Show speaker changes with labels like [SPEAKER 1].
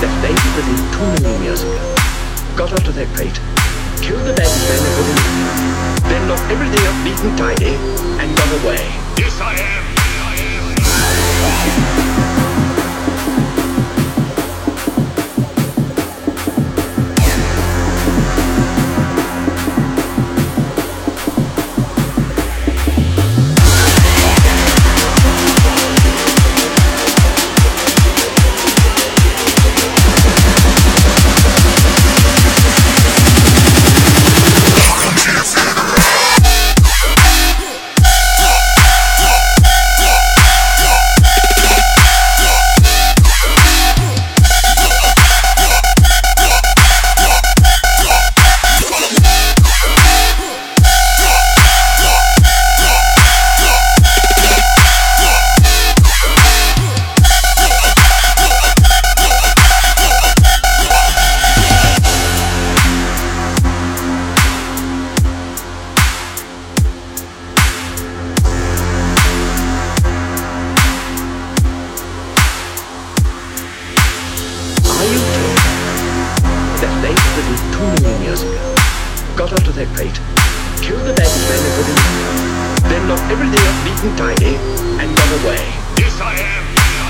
[SPEAKER 1] That Baby within two million years ago, got onto their crate, killed the bad men and put him then locked everything up neat and tidy, and got away.
[SPEAKER 2] Yes, I am.
[SPEAKER 1] Two million years ago got onto their crate, killed the baby men and put in, then locked everything up neat eh, and tidy and got away?
[SPEAKER 2] Yes. I am.